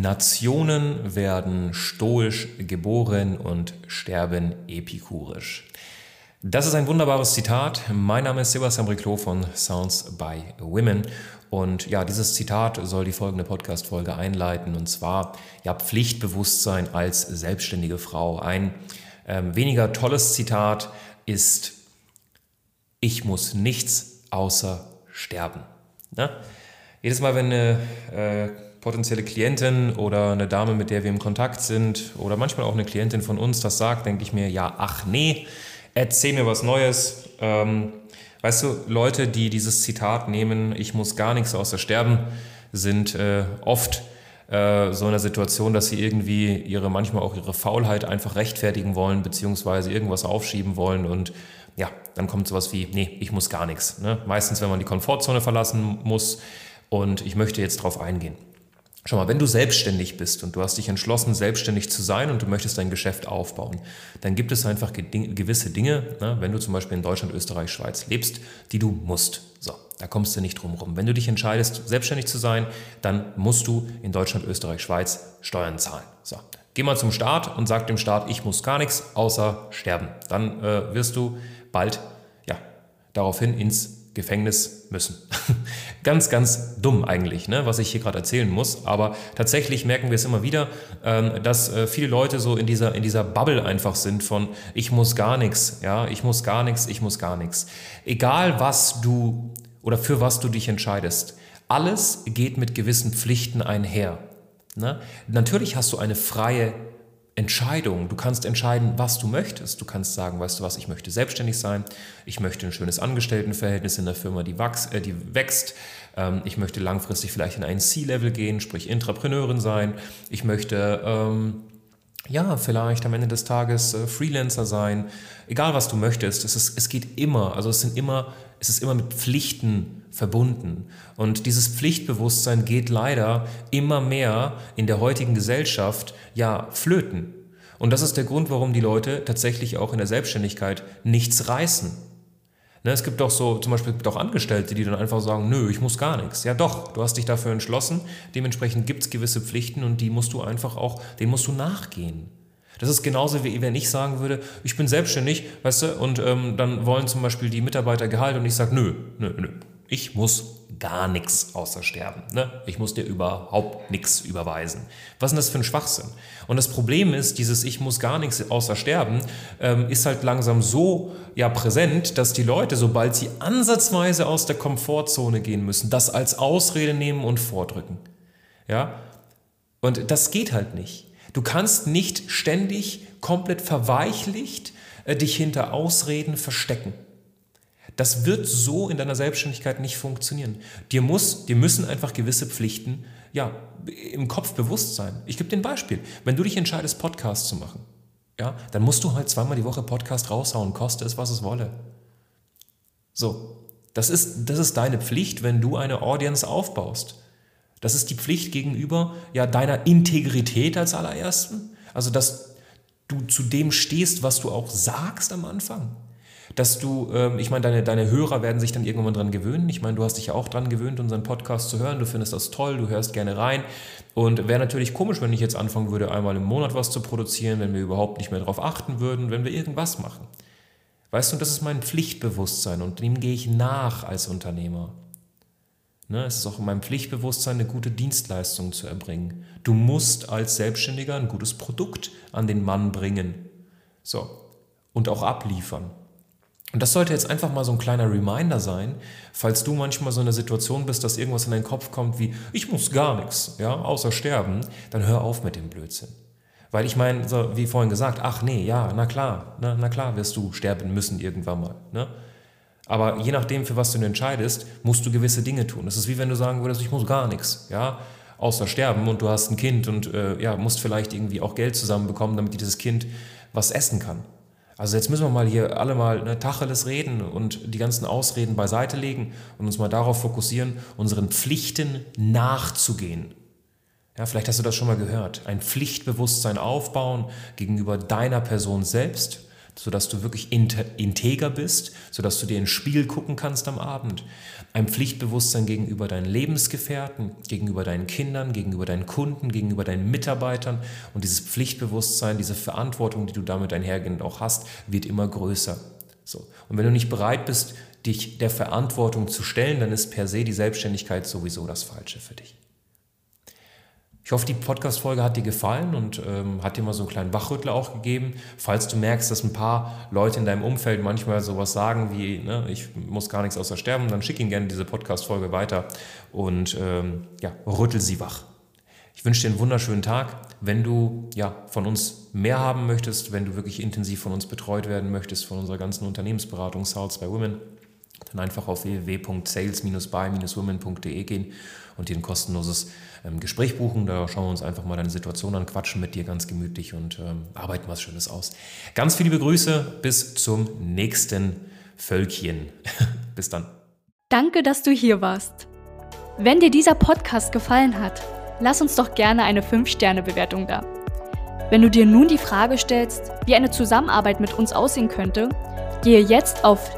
Nationen werden stoisch geboren und sterben epikurisch. Das ist ein wunderbares Zitat. Mein Name ist Sebastian Briclot von Sounds by Women. Und ja, dieses Zitat soll die folgende Podcast-Folge einleiten. Und zwar, ja, Pflichtbewusstsein als selbstständige Frau. Ein ähm, weniger tolles Zitat ist, ich muss nichts außer sterben. Ne? Jedes Mal, wenn eine äh, potenzielle Klientin oder eine Dame, mit der wir im Kontakt sind, oder manchmal auch eine Klientin von uns das sagt, denke ich mir, ja, ach nee, erzähl mir was Neues. Ähm, weißt du, Leute, die dieses Zitat nehmen, ich muss gar nichts außer sterben, sind äh, oft äh, so in der Situation, dass sie irgendwie ihre, manchmal auch ihre Faulheit einfach rechtfertigen wollen, beziehungsweise irgendwas aufschieben wollen und ja, dann kommt sowas wie, nee, ich muss gar nichts. Ne? Meistens, wenn man die Komfortzone verlassen muss und ich möchte jetzt darauf eingehen. Schau mal, wenn du selbstständig bist und du hast dich entschlossen, selbstständig zu sein und du möchtest dein Geschäft aufbauen, dann gibt es einfach gewisse Dinge, ne, wenn du zum Beispiel in Deutschland, Österreich, Schweiz lebst, die du musst. So, da kommst du nicht drum rum. Wenn du dich entscheidest, selbstständig zu sein, dann musst du in Deutschland, Österreich, Schweiz Steuern zahlen. So, geh mal zum Staat und sag dem Staat, ich muss gar nichts außer sterben. Dann äh, wirst du bald ja, daraufhin ins Gefängnis müssen. ganz, ganz dumm eigentlich, ne, was ich hier gerade erzählen muss. Aber tatsächlich merken wir es immer wieder, ähm, dass äh, viele Leute so in dieser, in dieser Bubble einfach sind von ich muss gar nichts, ja, ich muss gar nichts, ich muss gar nichts. Egal was du oder für was du dich entscheidest, alles geht mit gewissen Pflichten einher. Ne? Natürlich hast du eine freie Entscheidung. Du kannst entscheiden, was du möchtest. Du kannst sagen, weißt du was, ich möchte selbstständig sein, ich möchte ein schönes Angestelltenverhältnis in der Firma, die, wachs, äh, die wächst, ähm, ich möchte langfristig vielleicht in ein C-Level gehen, sprich Intrapreneurin sein, ich möchte ähm, ja vielleicht am Ende des Tages äh, Freelancer sein, egal was du möchtest. Es, ist, es geht immer, also es sind immer, es ist immer mit Pflichten verbunden. Und dieses Pflichtbewusstsein geht leider immer mehr in der heutigen Gesellschaft ja flöten. Und das ist der Grund, warum die Leute tatsächlich auch in der Selbstständigkeit nichts reißen. Ne, es gibt doch so, zum Beispiel auch Angestellte, die dann einfach sagen, nö, ich muss gar nichts. Ja doch, du hast dich dafür entschlossen, dementsprechend gibt es gewisse Pflichten und die musst du einfach auch, denen musst du nachgehen. Das ist genauso wie wenn ich sagen würde, ich bin selbstständig, weißt du, und ähm, dann wollen zum Beispiel die Mitarbeiter Gehalt und ich sage, nö, nö, nö, ich muss gar nichts außer sterben. Ne? Ich muss dir überhaupt nichts überweisen. Was ist denn das für ein Schwachsinn? Und das Problem ist, dieses Ich muss gar nichts außer sterben, ähm, ist halt langsam so ja, präsent, dass die Leute, sobald sie ansatzweise aus der Komfortzone gehen müssen, das als Ausrede nehmen und vordrücken. Ja? Und das geht halt nicht. Du kannst nicht ständig komplett verweichlicht äh, dich hinter Ausreden verstecken. Das wird so in deiner Selbstständigkeit nicht funktionieren. Dir, muss, dir müssen einfach gewisse Pflichten ja, im Kopf bewusst sein. Ich gebe dir ein Beispiel. Wenn du dich entscheidest, Podcast zu machen, ja, dann musst du halt zweimal die Woche Podcast raushauen, koste es, was es wolle. So, das ist, das ist deine Pflicht, wenn du eine Audience aufbaust. Das ist die Pflicht gegenüber ja, deiner Integrität als allerersten. Also, dass du zu dem stehst, was du auch sagst am Anfang dass du, ähm, ich meine, deine, deine Hörer werden sich dann irgendwann dran gewöhnen. Ich meine, du hast dich ja auch dran gewöhnt, unseren Podcast zu hören. Du findest das toll, du hörst gerne rein. Und wäre natürlich komisch, wenn ich jetzt anfangen würde, einmal im Monat was zu produzieren, wenn wir überhaupt nicht mehr darauf achten würden, wenn wir irgendwas machen. Weißt du, das ist mein Pflichtbewusstsein und dem gehe ich nach als Unternehmer. Ne, es ist auch in meinem Pflichtbewusstsein, eine gute Dienstleistung zu erbringen. Du musst als Selbstständiger ein gutes Produkt an den Mann bringen. So. Und auch abliefern. Und das sollte jetzt einfach mal so ein kleiner Reminder sein, falls du manchmal so in der Situation bist, dass irgendwas in deinen Kopf kommt wie, ich muss gar nichts, ja, außer sterben, dann hör auf mit dem Blödsinn. Weil ich meine, so wie vorhin gesagt, ach nee, ja, na klar, na, na klar wirst du sterben müssen irgendwann mal. Ne? Aber je nachdem, für was du entscheidest, musst du gewisse Dinge tun. Das ist wie wenn du sagen würdest, ich muss gar nichts, ja, außer sterben und du hast ein Kind und äh, ja, musst vielleicht irgendwie auch Geld zusammenbekommen, damit dieses Kind was essen kann. Also jetzt müssen wir mal hier alle mal ne, Tacheles reden und die ganzen Ausreden beiseite legen und uns mal darauf fokussieren, unseren Pflichten nachzugehen. Ja, vielleicht hast du das schon mal gehört. Ein Pflichtbewusstsein aufbauen gegenüber deiner Person selbst sodass du wirklich integer bist, sodass du dir in den Spiegel gucken kannst am Abend. Ein Pflichtbewusstsein gegenüber deinen Lebensgefährten, gegenüber deinen Kindern, gegenüber deinen Kunden, gegenüber deinen Mitarbeitern. Und dieses Pflichtbewusstsein, diese Verantwortung, die du damit einhergehend auch hast, wird immer größer. So. Und wenn du nicht bereit bist, dich der Verantwortung zu stellen, dann ist per se die Selbstständigkeit sowieso das Falsche für dich. Ich hoffe, die Podcast-Folge hat dir gefallen und ähm, hat dir mal so einen kleinen Wachrüttler auch gegeben. Falls du merkst, dass ein paar Leute in deinem Umfeld manchmal sowas sagen wie, ne, ich muss gar nichts außer sterben, dann schick ihnen gerne diese Podcast-Folge weiter und ähm, ja, rüttel sie wach. Ich wünsche dir einen wunderschönen Tag. Wenn du ja, von uns mehr haben möchtest, wenn du wirklich intensiv von uns betreut werden möchtest, von unserer ganzen Unternehmensberatung Sales by Women, dann einfach auf www.sales-by-women.de gehen und dir ein kostenloses ähm, Gespräch buchen. Da schauen wir uns einfach mal deine Situation an, quatschen mit dir ganz gemütlich und ähm, arbeiten was Schönes aus. Ganz viele Grüße, bis zum nächsten Völkchen. bis dann. Danke, dass du hier warst. Wenn dir dieser Podcast gefallen hat, lass uns doch gerne eine 5-Sterne-Bewertung da. Wenn du dir nun die Frage stellst, wie eine Zusammenarbeit mit uns aussehen könnte, gehe jetzt auf